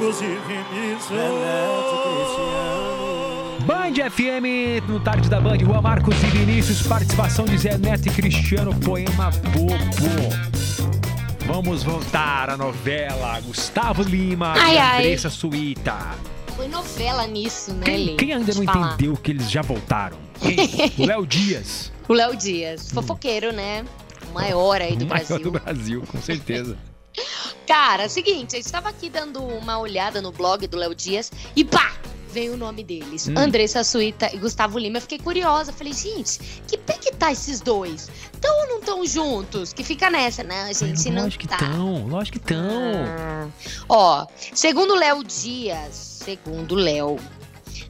Marcos e Vinícius. Band FM, no tarde da Band, Rua Marcos e Vinícius, participação de Zé Neto e Cristiano, poema bobo. Vamos voltar à novela Gustavo Lima Ai, e ai. Andressa Suíta. Foi novela nisso, né, Quem, quem ainda não falar. entendeu que eles já voltaram? Quem? O Léo Dias, O Léo Dias, fofoqueiro, né? O maior aí do o maior Brasil. do Brasil, com certeza. Cara, seguinte, eu estava aqui dando uma olhada no blog do Léo Dias e pá! Veio o nome deles. Hum. Andressa Suíta e Gustavo Lima. Eu fiquei curiosa. Falei, gente, que pé que tá esses dois? Tão ou não tão juntos? Que fica nessa, né? Gente, não lógico que tá. estão, lógico que estão. Ah. Ó, segundo Léo Dias, segundo Léo,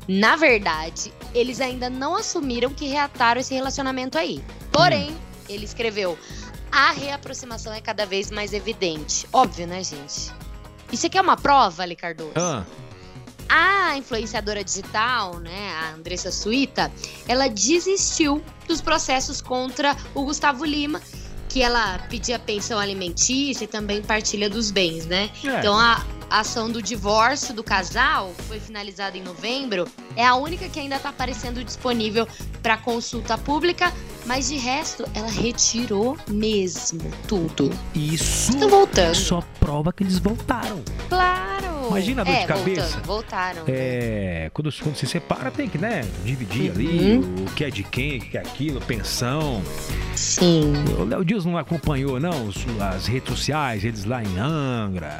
na verdade, eles ainda não assumiram que reataram esse relacionamento aí. Porém, ele escreveu: a reaproximação é cada vez mais evidente. Óbvio, né, gente? Isso aqui é uma prova, Ali Cardoso? Ah, A influenciadora digital, né, a Andressa Suíta, ela desistiu dos processos contra o Gustavo Lima, que ela pedia pensão alimentícia e também partilha dos bens, né? é. Então a ação do divórcio do casal foi finalizada em novembro. É a única que ainda está aparecendo disponível para consulta pública, mas de resto ela retirou mesmo tudo. Isso Estão voltando. só prova que eles voltaram. Claro. Imagina a dor é, de cabeça. Voltando, voltaram. né? É, quando, quando se separa, tem que, né, dividir Uhum. ali o que é de quem, o que é aquilo, pensão. Sim. O Léo Dias não acompanhou, não, as redes sociais, eles lá em Angra,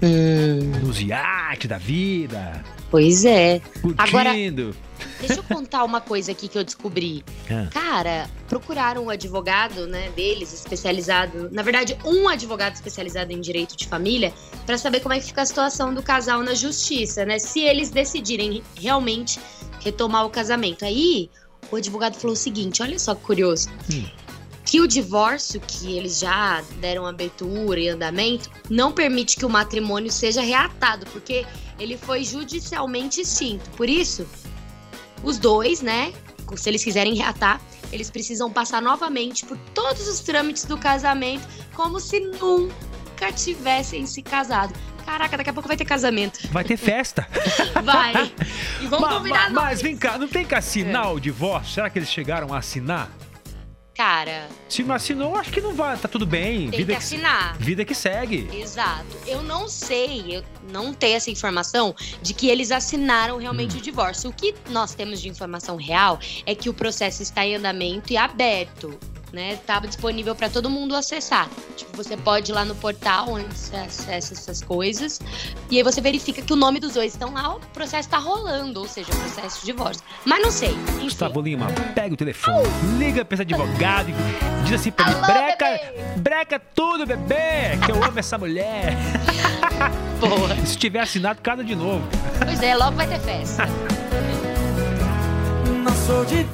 Hum, nos iates da vida, pois é. Agora- curtindo. Deixa eu contar uma coisa aqui que eu descobri. Ah. Cara, procuraram um advogado, né, deles, especializado, na verdade, um advogado especializado em direito de família, pra saber como é que fica a situação do casal na justiça, né? Se eles decidirem realmente retomar o casamento. Aí, o advogado falou o seguinte: olha só que curioso. Hum. Que o divórcio, que eles já deram abertura e andamento, não permite que o matrimônio seja reatado, porque ele foi judicialmente extinto. Por isso, os dois, né, se eles quiserem reatar, eles precisam passar novamente por todos os trâmites do casamento, como se nunca tivessem se casado. Caraca, daqui a pouco vai ter casamento. Vai ter festa. Vai. E vamos Ma- convidar ma- nós. mas vem cá, não tem que assinar o divórcio? Será que eles chegaram a assinar? Cara, Se não assinou, acho que não vai, tá tudo bem. tem vida que assinar. vida que segue. Exato. Eu não sei, eu não tenho essa informação de que eles assinaram realmente Hum. o divórcio. O que nós temos de informação real é que o processo está em andamento e aberto. Né, tá disponível para todo mundo acessar. Tipo, você pode ir lá no portal onde você acessa essas coisas e aí você verifica que o nome dos dois estão lá, o processo tá rolando, ou seja, o processo de divórcio. Mas não sei. Enfim. Gustavo Lima, pega o telefone, liga pra esse advogado e diz assim pra ele, breca, bebê!" breca tudo, bebê, que eu amo essa mulher. Porra. Se tiver assinado, casa de novo. Pois é, logo vai ter festa. Não sou de